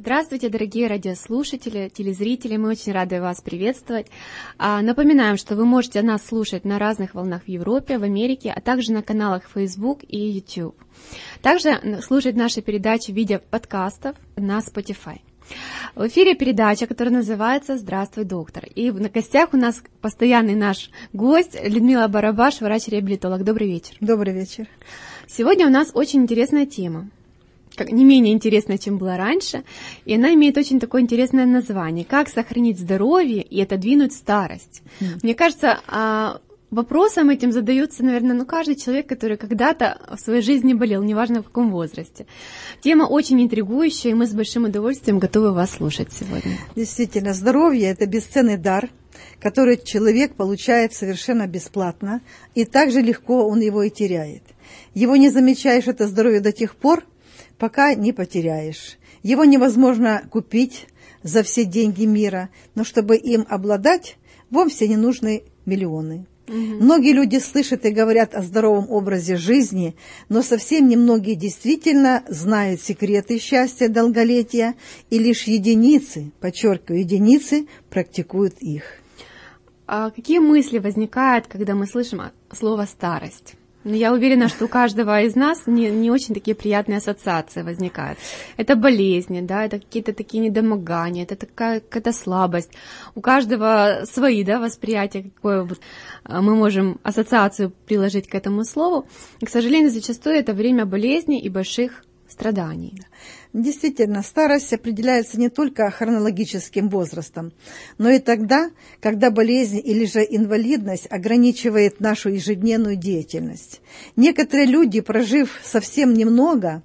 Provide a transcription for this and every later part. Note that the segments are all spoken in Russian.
Здравствуйте, дорогие радиослушатели, телезрители, мы очень рады вас приветствовать. А, напоминаем, что вы можете нас слушать на разных волнах в Европе, в Америке, а также на каналах Facebook и YouTube. Также слушать наши передачи в виде подкастов на Spotify. В эфире передача, которая называется «Здравствуй, доктор». И на гостях у нас постоянный наш гость Людмила Барабаш, врач-реабилитолог. Добрый вечер. Добрый вечер. Сегодня у нас очень интересная тема как, не менее интересная, чем была раньше, и она имеет очень такое интересное название «Как сохранить здоровье и отодвинуть старость». Mm. Мне кажется, а, вопросом этим задается, наверное, ну, каждый человек, который когда-то в своей жизни болел, неважно в каком возрасте. Тема очень интригующая, и мы с большим удовольствием готовы вас слушать сегодня. Действительно, здоровье – это бесценный дар, который человек получает совершенно бесплатно, и также легко он его и теряет. Его не замечаешь, это здоровье, до тех пор, пока не потеряешь. Его невозможно купить за все деньги мира, но чтобы им обладать, вовсе не нужны миллионы. Угу. Многие люди слышат и говорят о здоровом образе жизни, но совсем немногие действительно знают секреты счастья долголетия, и лишь единицы, подчеркиваю, единицы практикуют их. А какие мысли возникают, когда мы слышим слово «старость»? Но я уверена, что у каждого из нас не, не очень такие приятные ассоциации возникают. Это болезни, да, это какие-то такие недомогания, это такая какая-то слабость. У каждого свои, да, восприятия, какое а, мы можем ассоциацию приложить к этому слову. И, к сожалению, зачастую это время болезней и больших страданий. Действительно, старость определяется не только хронологическим возрастом, но и тогда, когда болезнь или же инвалидность ограничивает нашу ежедневную деятельность. Некоторые люди, прожив совсем немного,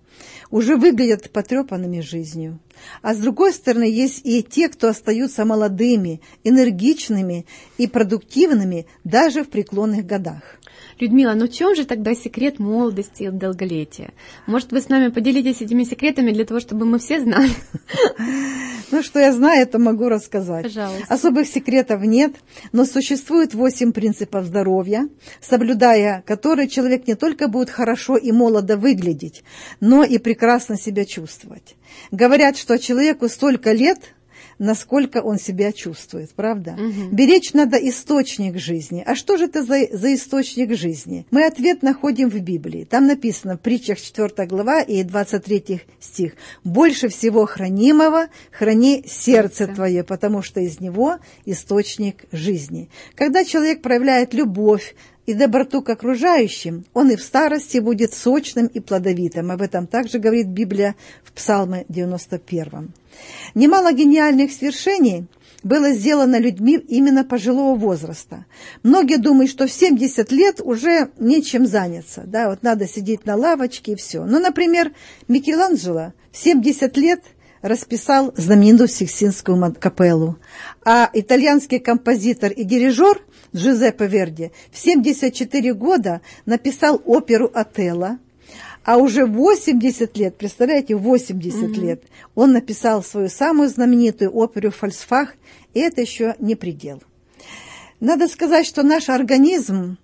уже выглядят потрепанными жизнью. А с другой стороны, есть и те, кто остаются молодыми, энергичными и продуктивными даже в преклонных годах. Людмила, ну в чем же тогда секрет молодости и долголетия? Может, вы с нами поделитесь этими секретами для того, чтобы мы все знали? Ну, что я знаю, это могу рассказать. Пожалуйста. Особых секретов нет, но существует восемь принципов здоровья, соблюдая которые человек не только будет хорошо и молодо выглядеть, но и прекрасно себя чувствовать. Говорят, что человеку столько лет – насколько он себя чувствует, правда? Угу. Беречь надо источник жизни. А что же это за, за источник жизни? Мы ответ находим в Библии. Там написано в притчах 4 глава и 23 стих. «Больше всего хранимого храни сердце твое, потому что из него источник жизни». Когда человек проявляет любовь, и доброту к окружающим, он и в старости будет сочным и плодовитым. Об этом также говорит Библия в Псалме 91. Немало гениальных свершений было сделано людьми именно пожилого возраста. Многие думают, что в 70 лет уже нечем заняться. Да, вот надо сидеть на лавочке и все. Ну, например, Микеланджело в 70 лет расписал знаменитую Сикстинскую капеллу. А итальянский композитор и дирижер Джузеппе Верди в 74 года написал оперу «Отелло», а уже 80 лет, представляете, 80 mm-hmm. лет, он написал свою самую знаменитую оперу «Фальсфах», и это еще не предел. Надо сказать, что наш организм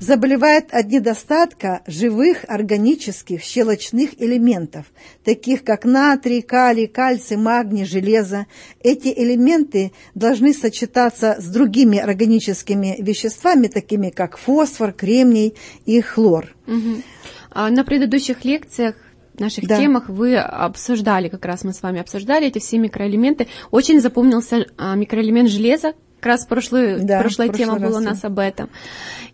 заболевает от недостатка живых органических щелочных элементов, таких как натрий, калий, кальций, магний, железо. Эти элементы должны сочетаться с другими органическими веществами, такими как фосфор, кремний и хлор. Угу. А на предыдущих лекциях наших да. темах вы обсуждали, как раз мы с вами обсуждали эти все микроэлементы. Очень запомнился а, микроэлемент железа, как раз прошлый, да, прошлая тема была у нас об этом.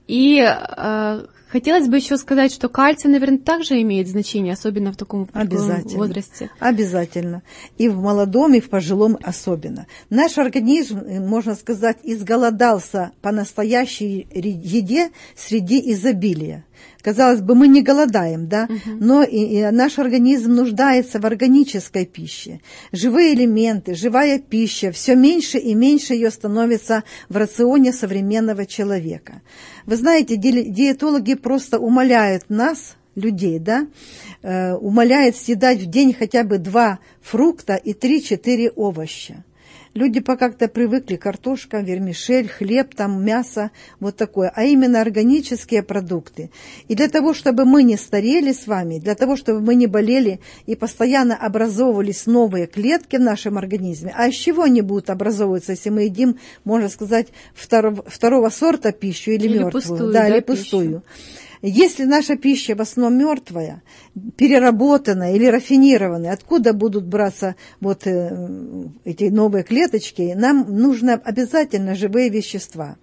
И э, хотелось бы еще сказать, что кальций, наверное, также имеет значение, особенно в таком Обязательно. возрасте. Обязательно. И в молодом, и в пожилом особенно. Наш организм, э, можно сказать, изголодался по настоящей еде среди изобилия. Казалось бы, мы не голодаем, да, угу. но и, и наш организм нуждается в органической пище. Живые элементы, живая пища, все меньше и меньше ее становится в рационе современного человека. Вы знаете, диетологи просто умоляют нас, людей, да, э, умоляют съедать в день хотя бы два фрукта и три-четыре овоща. Люди по как-то привыкли картошка, вермишель, хлеб, там мясо, вот такое, а именно органические продукты. И для того, чтобы мы не старели с вами, для того, чтобы мы не болели и постоянно образовывались новые клетки в нашем организме, а из чего они будут образовываться, если мы едим, можно сказать, второго, второго сорта пищу или, или мертвую, пустую, да, да, или пустую. Если наша пища в основном мертвая, переработанная или рафинированная, откуда будут браться вот э, эти новые клеточки, нам нужно обязательно живые вещества.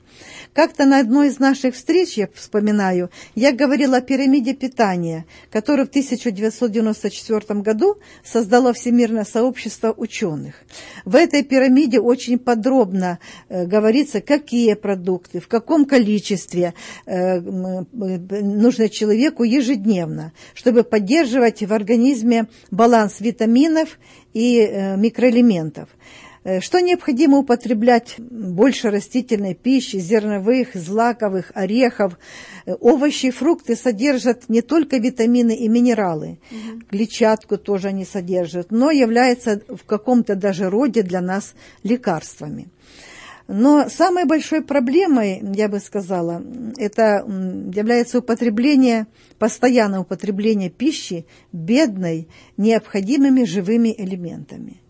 Как-то на одной из наших встреч, я вспоминаю, я говорила о пирамиде питания, которую в 1994 году создало Всемирное сообщество ученых. В этой пирамиде очень подробно э, говорится, какие продукты, в каком количестве э, нужно человеку ежедневно, чтобы поддерживать в организме баланс витаминов и э, микроэлементов. Э, что необходимо употреблять больше растительной пищи, зерновых, злаковых, орехов. Э, овощи и фрукты содержат не только витамины и минералы, угу. клетчатку тоже они содержат, но являются в каком-то даже роде для нас лекарствами. Но самой большой проблемой, я бы сказала, это является употребление, постоянное употребление пищи бедной необходимыми живыми элементами.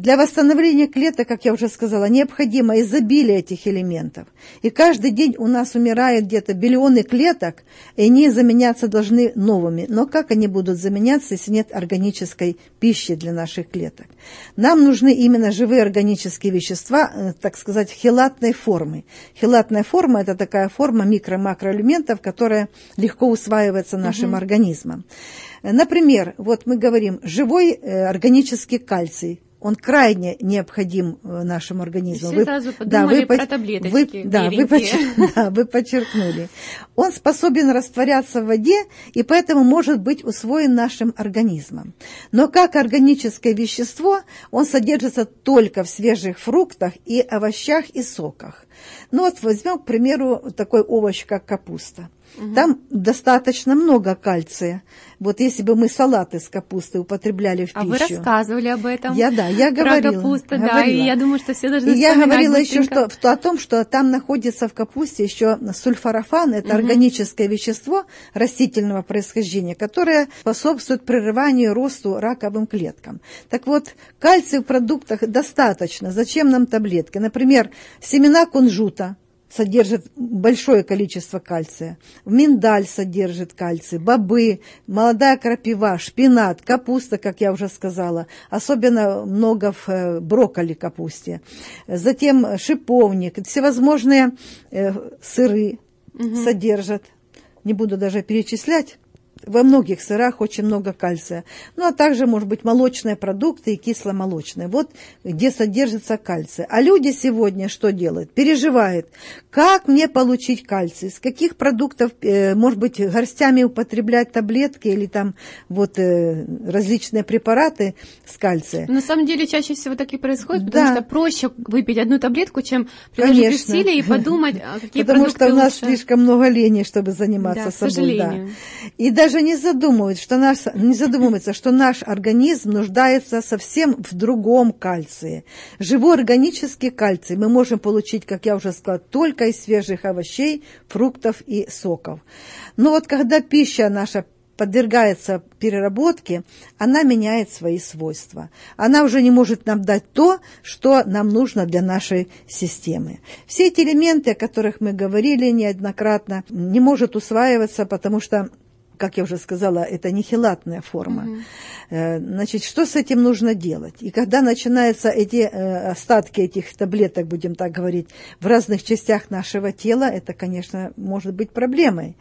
Для восстановления клеток, как я уже сказала, необходимо изобилие этих элементов. И каждый день у нас умирает где-то миллионы клеток, и они заменяться должны новыми. Но как они будут заменяться, если нет органической пищи для наших клеток? Нам нужны именно живые органические вещества, э, так сказать, хелатной формы. Хелатная форма – это такая форма микро-макроэлементов, которая легко усваивается нашим угу. организмом. Например, вот мы говорим живой э, органический кальций, он крайне необходим э, нашему организму. Все вы, сразу да, вы, про таблеточки вы, да, вы, да, вы подчеркнули. Он способен растворяться в воде и поэтому может быть усвоен нашим организмом. Но как органическое вещество он содержится только в свежих фруктах и овощах и соках. Ну вот возьмем, к примеру, такой овощ, как капуста. Угу. Там достаточно много кальция. Вот если бы мы салаты с капустой употребляли в а пищу. А вы рассказывали об этом? Я, да, я говорила. Про капусту, говорила. да, и я думаю, что все должны И я говорила еще что, о том, что там находится в капусте еще сульфорафан, это угу. органическое вещество растительного происхождения, которое способствует прерыванию росту раковым клеткам. Так вот, кальция в продуктах достаточно. Зачем нам таблетки? Например, семена кунжута, содержит большое количество кальция. Миндаль содержит кальций, бобы, молодая крапива, шпинат, капуста, как я уже сказала. Особенно много в э, брокколи капусте. Затем шиповник, всевозможные э, сыры угу. содержат. Не буду даже перечислять во многих сырах очень много кальция. Ну, а также, может быть, молочные продукты и кисломолочные. Вот где содержится кальций. А люди сегодня что делают? Переживают, как мне получить кальций, с каких продуктов, э, может быть, горстями употреблять таблетки или там вот э, различные препараты с кальцием. На самом деле чаще всего так и происходит, потому да. что проще выпить одну таблетку, чем приложить усилия и подумать, а какие Потому продукты что у нас лучше. слишком много лени, чтобы заниматься да, собой. Да. И даже даже не задумывается, что наш, не задумывается, что наш организм нуждается совсем в другом кальции. Живой органический кальций мы можем получить, как я уже сказала, только из свежих овощей, фруктов и соков. Но вот когда пища наша подвергается переработке, она меняет свои свойства. Она уже не может нам дать то, что нам нужно для нашей системы. Все эти элементы, о которых мы говорили неоднократно, не может усваиваться, потому что как я уже сказала, это нехилатная форма. Угу. Значит, что с этим нужно делать? И когда начинаются эти э, остатки этих таблеток, будем так говорить, в разных частях нашего тела, это, конечно, может быть проблемой.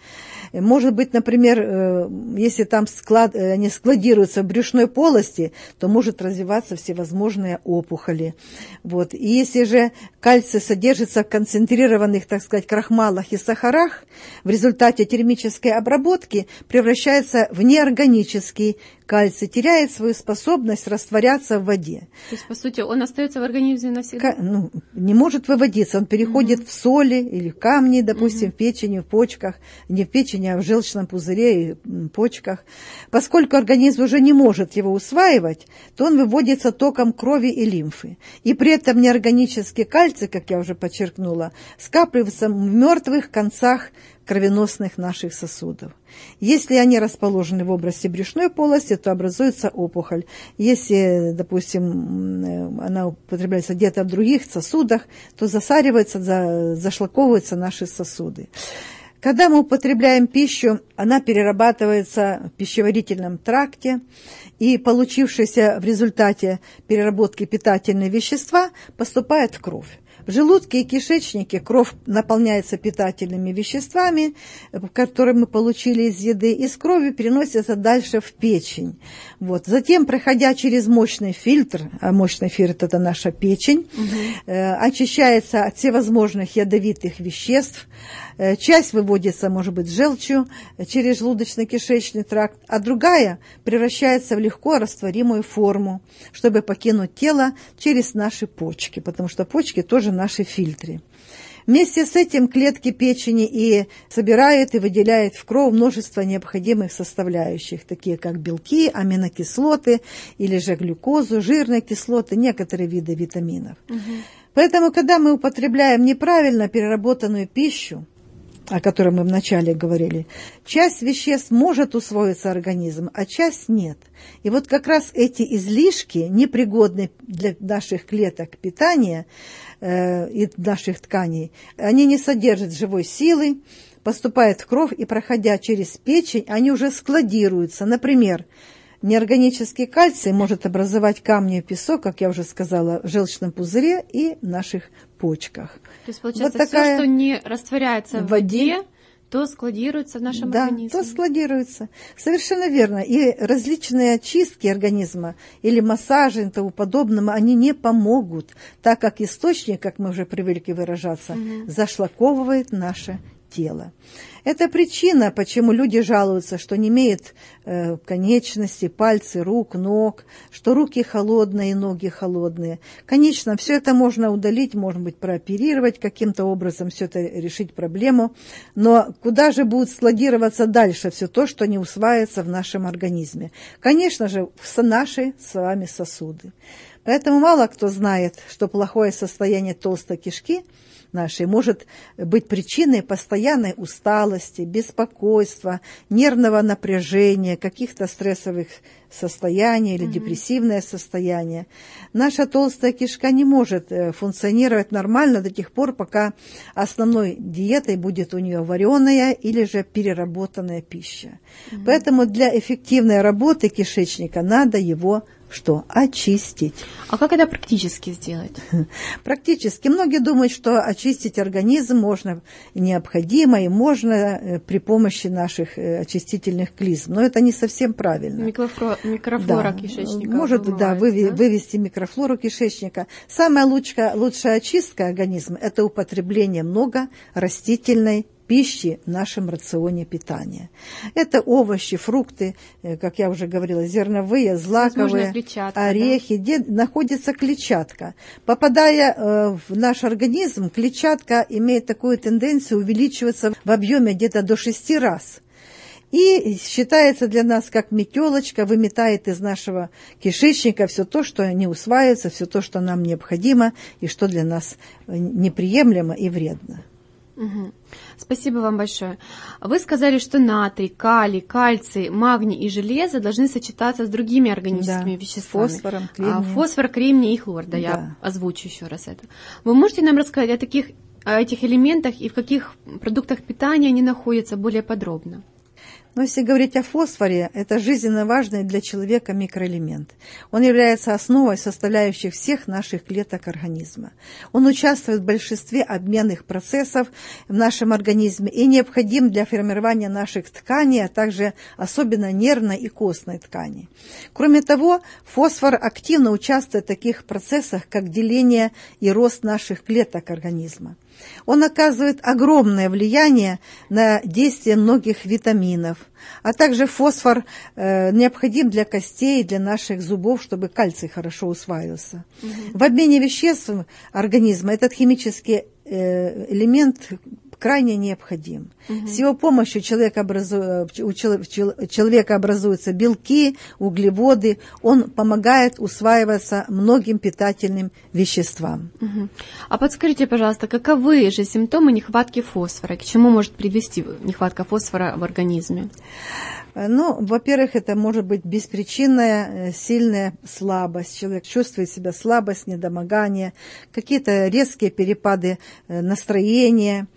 Может быть, например, э, если там склад, они складируются в брюшной полости, то может развиваться всевозможные опухоли. Вот. И если же кальций содержится в концентрированных, так сказать, крахмалах и сахарах, в результате термической обработки превращается в неорганический кальций теряет свою способность растворяться в воде. То есть, по сути, он остается в организме навсегда? Ну, не может выводиться, он переходит угу. в соли или в камни, допустим, угу. в печени, в почках, не в печени, а в желчном пузыре и почках. Поскольку организм уже не может его усваивать, то он выводится током крови и лимфы. И при этом неорганический кальций, как я уже подчеркнула, скапливается в мертвых концах кровеносных наших сосудов. Если они расположены в области брюшной полости, то образуется опухоль. Если, допустим, она употребляется где-то в других сосудах, то засариваются, зашлаковываются наши сосуды. Когда мы употребляем пищу, она перерабатывается в пищеварительном тракте, и получившиеся в результате переработки питательные вещества поступают в кровь. В желудке и кишечнике кровь наполняется питательными веществами, которые мы получили из еды, и с крови переносится дальше в печень. Вот. Затем, проходя через мощный фильтр, а мощный фильтр – это наша печень, угу. э, очищается от всевозможных ядовитых веществ, э, часть выводится, может быть, желчью через желудочно-кишечный тракт, а другая превращается в легко растворимую форму, чтобы покинуть тело через наши почки, потому что почки тоже наши фильтры. Вместе с этим клетки печени и собирают и выделяют в кровь множество необходимых составляющих, такие как белки, аминокислоты или же глюкозу, жирные кислоты, некоторые виды витаминов. Угу. Поэтому, когда мы употребляем неправильно переработанную пищу, о котором мы вначале говорили, часть веществ может усвоиться организмом, а часть нет. И вот как раз эти излишки, непригодные для наших клеток питания э, и наших тканей, они не содержат живой силы, поступают в кровь и, проходя через печень, они уже складируются. Например, Неорганический кальций может образовать камни и песок, как я уже сказала, в желчном пузыре и наших почках. То есть, получается, вот такая... все, что не растворяется в воде, то складируется в нашем да, организме. то складируется. Совершенно верно. И различные очистки организма или массажи и тому подобное, они не помогут, так как источник, как мы уже привыкли выражаться, угу. зашлаковывает наше тело. Это причина, почему люди жалуются, что не имеют э, конечности, пальцы, рук, ног, что руки холодные, ноги холодные. Конечно, все это можно удалить, может быть, прооперировать каким-то образом, все это решить проблему. Но куда же будет складироваться дальше все то, что не усваивается в нашем организме? Конечно же, в наши с вами сосуды. Поэтому мало кто знает, что плохое состояние толстой кишки – нашей. Может быть причиной постоянной усталости, беспокойства, нервного напряжения, каких-то стрессовых состояний или mm-hmm. депрессивное состояние. Наша толстая кишка не может э, функционировать нормально до тех пор, пока основной диетой будет у нее вареная или же переработанная пища. Mm-hmm. Поэтому для эффективной работы кишечника надо его что? Очистить. А как это практически сделать? Практически. Многие думают, что очистить организм можно необходимо и можно э, при помощи наших э, очистительных клизм. Но это не совсем правильно. Микрофлора, микрофлора да. кишечника. Может, да, выви, да, вывести микрофлору кишечника. Самая лучшая, лучшая очистка организма – это употребление много растительной пищи в нашем рационе питания. Это овощи, фрукты, э, как я уже говорила, зерновые, злаковые, орехи, да? где находится клетчатка. Попадая э, в наш организм, клетчатка имеет такую тенденцию увеличиваться в объеме где-то до 6 раз. И считается для нас как метелочка, выметает из нашего кишечника все то, что не усваивается, все то, что нам необходимо и что для нас неприемлемо и вредно. Угу. Спасибо вам большое. Вы сказали, что натрий, калий, кальций, магний и железо должны сочетаться с другими органическими да, веществами. Фосфором, кремнием. А, фосфор, кремний и хлор, да, да, я озвучу еще раз это. Вы можете нам рассказать о таких о этих элементах и в каких продуктах питания они находятся более подробно? Но если говорить о фосфоре, это жизненно важный для человека микроэлемент. Он является основой составляющих всех наших клеток организма. Он участвует в большинстве обменных процессов в нашем организме и необходим для формирования наших тканей, а также особенно нервной и костной ткани. Кроме того, фосфор активно участвует в таких процессах, как деление и рост наших клеток организма. Он оказывает огромное влияние на действие многих витаминов, а также фосфор э, необходим для костей, для наших зубов, чтобы кальций хорошо усваивался. Угу. В обмене веществ организма этот химический э, элемент крайне необходим. Угу. С его помощью человек образу... у человека образуются белки, углеводы, он помогает усваиваться многим питательным веществам. Угу. А подскажите, пожалуйста, каковы же симптомы нехватки фосфора? К чему может привести нехватка фосфора в организме? Э, ну, во-первых, это может быть беспричинная э, сильная слабость. Человек чувствует себя слабость, недомогание, какие-то резкие перепады э, настроения,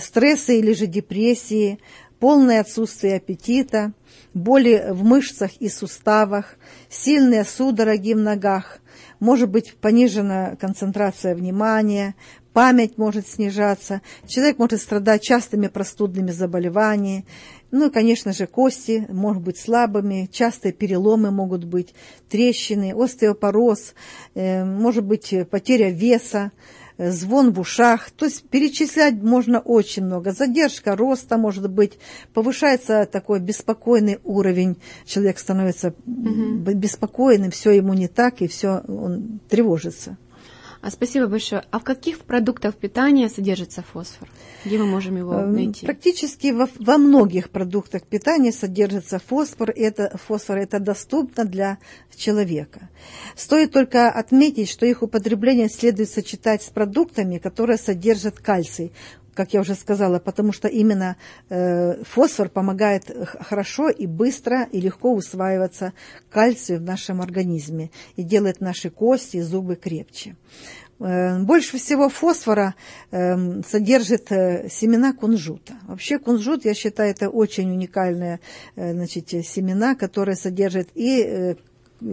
стрессы или же депрессии, полное отсутствие аппетита, боли в мышцах и суставах, сильные судороги в ногах, может быть понижена концентрация внимания, память может снижаться, человек может страдать частыми простудными заболеваниями, ну и, конечно же, кости могут быть слабыми, частые переломы могут быть, трещины, остеопороз, э, может быть потеря веса, э, звон в ушах. То есть перечислять можно очень много. Задержка роста может быть, повышается такой беспокойный уровень, человек становится угу. беспокойным, все ему не так, и все, он тревожится. А спасибо большое. А в каких продуктах питания содержится фосфор? Где мы можем его эм, найти? Практически во, во многих продуктах питания содержится фосфор. Это, фосфор это доступно для человека. Стоит только отметить, что их употребление следует сочетать с продуктами, которые содержат кальций как я уже сказала, потому что именно э, фосфор помогает хорошо и быстро и легко усваиваться кальцию в нашем организме и делает наши кости и зубы крепче. Э, больше всего фосфора э, содержит э, семена кунжута. Вообще кунжут, я считаю, это очень уникальные э, значит, семена, которые содержат и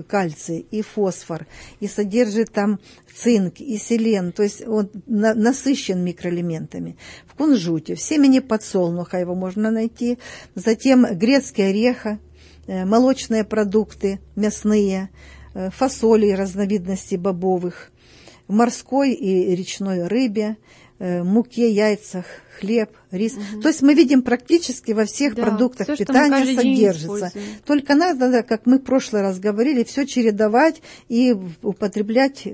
кальций, и фосфор, и содержит там цинк, и селен, то есть он на, насыщен микроэлементами. В кунжуте, в семени подсолнуха его можно найти, затем грецкий ореха, э, молочные продукты, мясные, э, фасоли разновидностей бобовых, морской и речной рыбе, муке, яйцах, хлеб, рис. Угу. То есть мы видим практически во всех да, продуктах все, питания содержится. Только надо, как мы в прошлый раз говорили, все чередовать и употреблять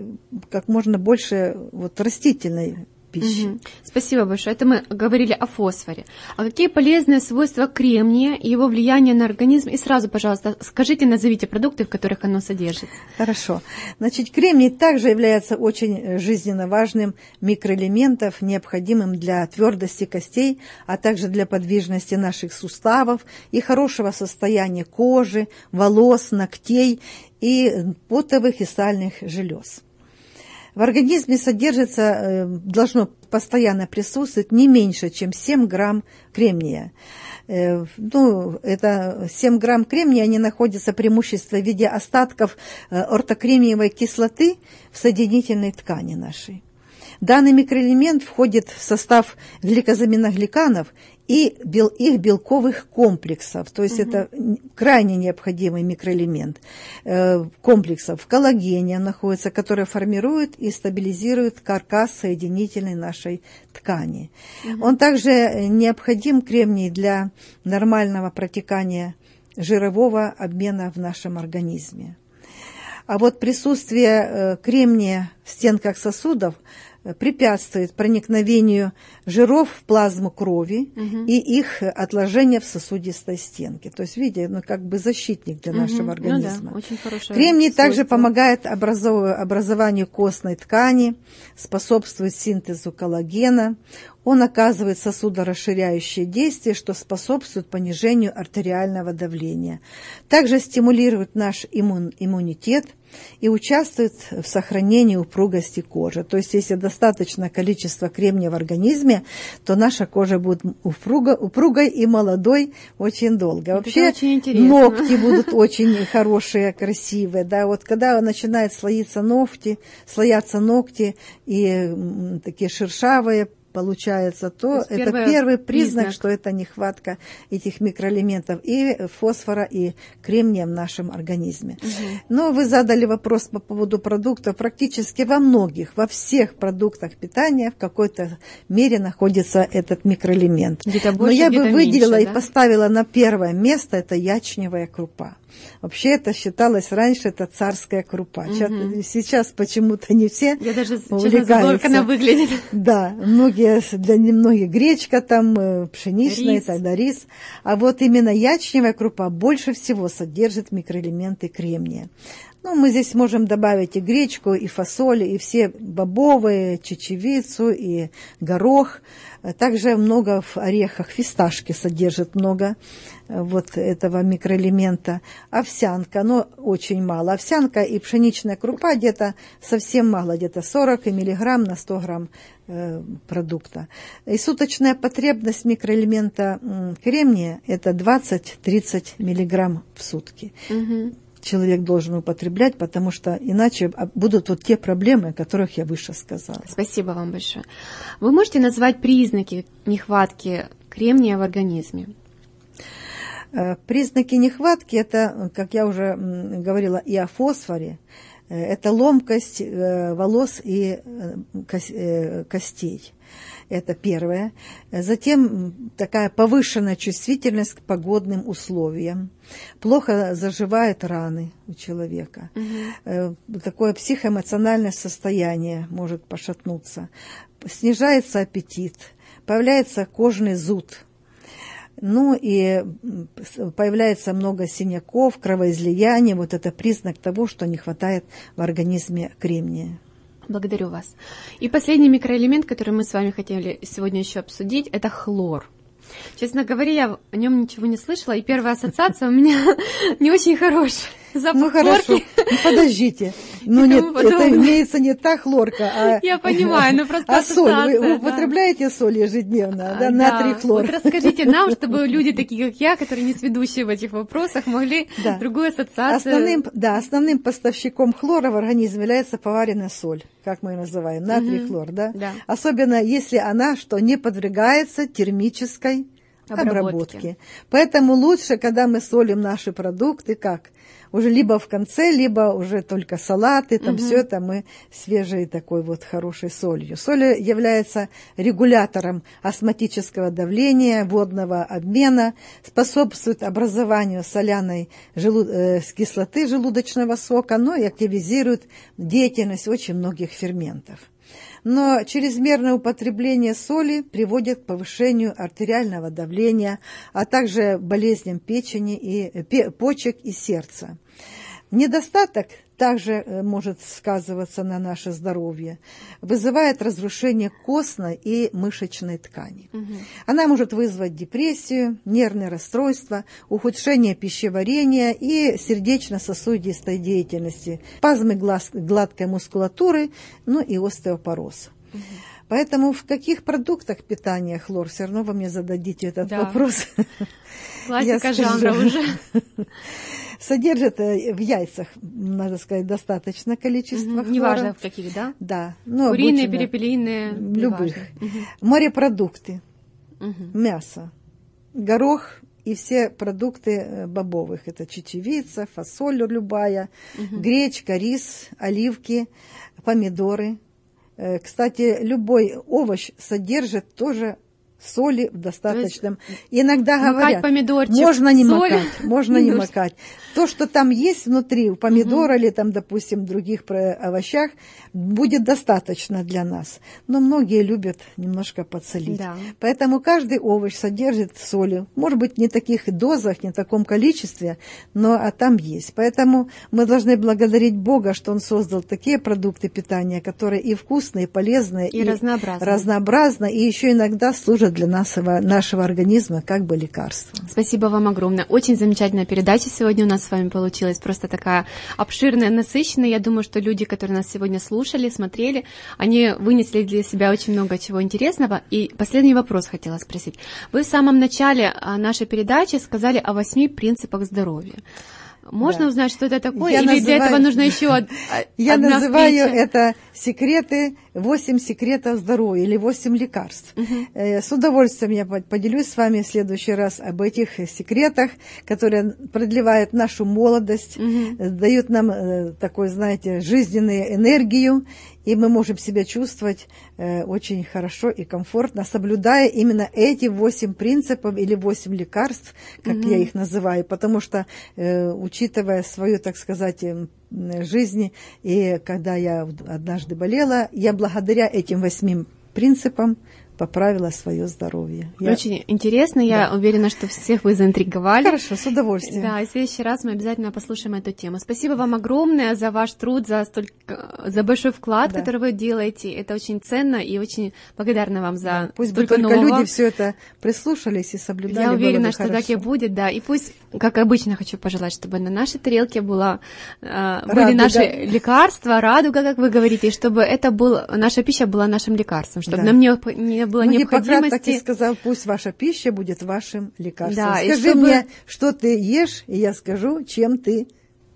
как можно больше вот растительной пищи. Угу. Спасибо большое. Это мы говорили о фосфоре. А какие полезные свойства кремния и его влияние на организм? И сразу, пожалуйста, скажите, назовите продукты, в которых оно содержится. Хорошо. Значит, кремний также является очень жизненно важным микроэлементом, необходимым для твердости костей, а также для подвижности наших суставов и хорошего состояния кожи, волос, ногтей и потовых и сальных желез. В организме содержится, э, должно постоянно присутствовать не меньше, чем 7 грамм кремния. Э, ну, это 7 грамм кремния, они находятся преимущество в виде остатков э, ортокремниевой кислоты в соединительной ткани нашей. Данный микроэлемент входит в состав гликозаминогликанов и бел, их белковых комплексов, то есть угу. это крайне необходимый микроэлемент э, комплексов. В коллагене находится, который формирует и стабилизирует каркас соединительной нашей ткани. Угу. Он также необходим кремний для нормального протекания жирового обмена в нашем организме. А вот присутствие э, кремния в стенках сосудов – препятствует проникновению жиров в плазму крови угу. и их отложения в сосудистой стенке. То есть, видите, ну, как бы защитник для нашего угу. организма. Ну, да, очень Кремний свойство. также помогает образованию костной ткани, способствует синтезу коллагена, он оказывает сосудорасширяющее действие, что способствует понижению артериального давления. Также стимулирует наш иммун, иммунитет и участвует в сохранении упругости кожи. То есть, если достаточно количество кремния в организме, то наша кожа будет упруго, упругой и молодой очень долго. Вообще, ногти будут очень хорошие, красивые. Да, вот когда начинают слоиться ногти, слоятся ногти и такие шершавые, получается, то, то это первый, признак, признак, что это нехватка этих микроэлементов и фосфора, и кремния в нашем организме. Угу. Но вы задали вопрос по поводу продуктов. Практически во многих, во всех продуктах питания в какой-то мере находится этот микроэлемент. Больше, Но я бы выделила меньше, да? и поставила на первое место это ячневая крупа. Вообще это считалось раньше, это царская крупа. Угу. Сейчас почему-то не все Я даже увлекаются. как она выглядит. Да, многие, для немногих гречка там, э, пшеничная, рис. тогда рис. А вот именно ячневая крупа больше всего содержит микроэлементы кремния. Ну, мы здесь можем добавить и гречку, и фасоль, и все бобовые, чечевицу, и горох. Также много в орехах, фисташки содержит много э, вот этого микроэлемента. Овсянка, но очень мало. Овсянка и пшеничная крупа где-то совсем мало, где-то 40 миллиграмм на 100 грамм э, продукта. И суточная потребность микроэлемента кремния – это 20-30 миллиграмм в сутки. Угу человек должен употреблять, потому что иначе будут вот те проблемы, о которых я выше сказала. Спасибо вам большое. Вы можете назвать признаки нехватки кремния в организме? Э, признаки нехватки – это, как я уже говорила, и о фосфоре, э, это ломкость э, волос и костей. Это первое. Затем такая повышенная чувствительность к погодным условиям. Плохо заживают раны у человека. Угу. Такое психоэмоциональное состояние может пошатнуться. Снижается аппетит. Появляется кожный зуд. Ну и появляется много синяков, кровоизлияний. Вот это признак того, что не хватает в организме кремния. Благодарю вас. И последний микроэлемент, который мы с вами хотели сегодня еще обсудить, это хлор. Честно говоря, я о нем ничего не слышала, и первая ассоциация у меня не очень хорошая. Запах ну хорошо, ну, подождите. Ну нет, это имеется не та хлорка, а... Я понимаю, ну просто А соль, вы да. употребляете соль ежедневно, да, да натрий хлор? Вот расскажите нам, чтобы люди такие, как я, которые не сведущие в этих вопросах, могли да. другую ассоциацию... Основным, да, основным поставщиком хлора в организме является поваренная соль, как мы ее называем, натрий хлор, да? да? Особенно если она, что не подвергается термической обработке. обработке. Поэтому лучше, когда мы солим наши продукты, как? Уже либо в конце, либо уже только салаты, там угу. все это мы свежей такой вот хорошей солью. Соль является регулятором астматического давления, водного обмена, способствует образованию соляной желуд... э, кислоты желудочного сока, но и активизирует деятельность очень многих ферментов но чрезмерное употребление соли приводит к повышению артериального давления, а также болезням печени и почек и сердца. Недостаток также э, может сказываться на наше здоровье, вызывает разрушение костной и мышечной ткани. Угу. Она может вызвать депрессию, нервное расстройство, ухудшение пищеварения и сердечно-сосудистой деятельности, спазмы гладкой мускулатуры, ну и остеопороз. Угу. Поэтому в каких продуктах питания хлор? Все равно вы мне зададите этот да. вопрос. Классика жанра уже. Содержит э, в яйцах, надо сказать, достаточно количество угу, хлора. Неважно в каких, да? Да. Ну, Куриные, обычно, перепелиные. Любых. Угу. Морепродукты, угу. мясо, горох и все продукты э, бобовых. Это чечевица, фасоль любая, угу. гречка, рис, оливки, помидоры. Э, кстати, любой овощ содержит тоже соли в достаточном. есть, Иногда говорят, можно не соль. макать, можно не, не макать. То, что там есть внутри, у помидора угу. или там, допустим, других овощах, будет достаточно для нас. Но многие любят немножко подсолить. Да. Поэтому каждый овощ содержит соли. Может быть, не в таких дозах, не в таком количестве, но а там есть. Поэтому мы должны благодарить Бога, что Он создал такие продукты питания, которые и вкусные, и полезные, и, и разнообразные. разнообразные, и еще иногда служат для нашего, нашего организма как бы лекарство. Спасибо вам огромное. Очень замечательная передача сегодня у нас с вами получилась. Просто такая обширная, насыщенная. Я думаю, что люди, которые нас сегодня слушали, смотрели, они вынесли для себя очень много чего интересного. И последний вопрос хотела спросить. Вы в самом начале а, нашей передачи сказали о восьми принципах здоровья. Можно Да. узнать, что это такое? Я Или для называю- этого нужно еще Я одна называю встреча? это секреты, 8 секретов здоровья или 8 лекарств. Э, С удовольствием я по- поделюсь с вами в следующий раз об этих секретах, которые продлевают нашу молодость, э, дают нам э, такой, знаете, жизненную энергию, и мы можем себя чувствовать э, очень хорошо и комфортно, соблюдая именно эти 8 принципов или 8 лекарств, как я их называю, потому что, учитывая свою, так сказать, м, жизнь, и когда я однажды болела, я благодаря этим восьми принципам поправила свое здоровье. Я- Очень интересно, я уверена, что всех вы заинтриговали. Хорошо, с удовольствием. Да, и в следующий раз мы обязательно послушаем эту тему. Спасибо вам огромное за ваш труд, за столько, за большой вклад, Да. который вы делаете. Это очень ценно и очень благодарна вам за Пусть бы только нового. люди все это прислушались и соблюдали. Я уверена, бы что так и хорошо. будет, да. И пусть, как обычно, хочу пожелать, чтобы на нашей тарелке была, э, были Радуга. наши лекарства, радуга, как вы говорите, и чтобы это был, наша пища была нашим лекарством, чтобы Да. нам не, не было Ну, Гиппократ так и необходимости. сказал, пусть ваша пища будет вашим лекарством. Да, Скажи чтобы- мне, что ты ешь, и я скажу, чем ты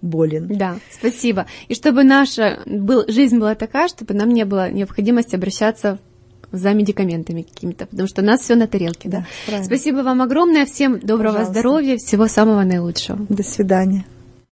болен. Да, спасибо. И чтобы наша был, жизнь была такая, чтобы нам не было необходимости обращаться за медикаментами какими-то, потому что у нас все на тарелке. Да, Да, правильно. Спасибо вам огромное, всем доброго Пожалуйста. здоровья, всего самого наилучшего. До свидания.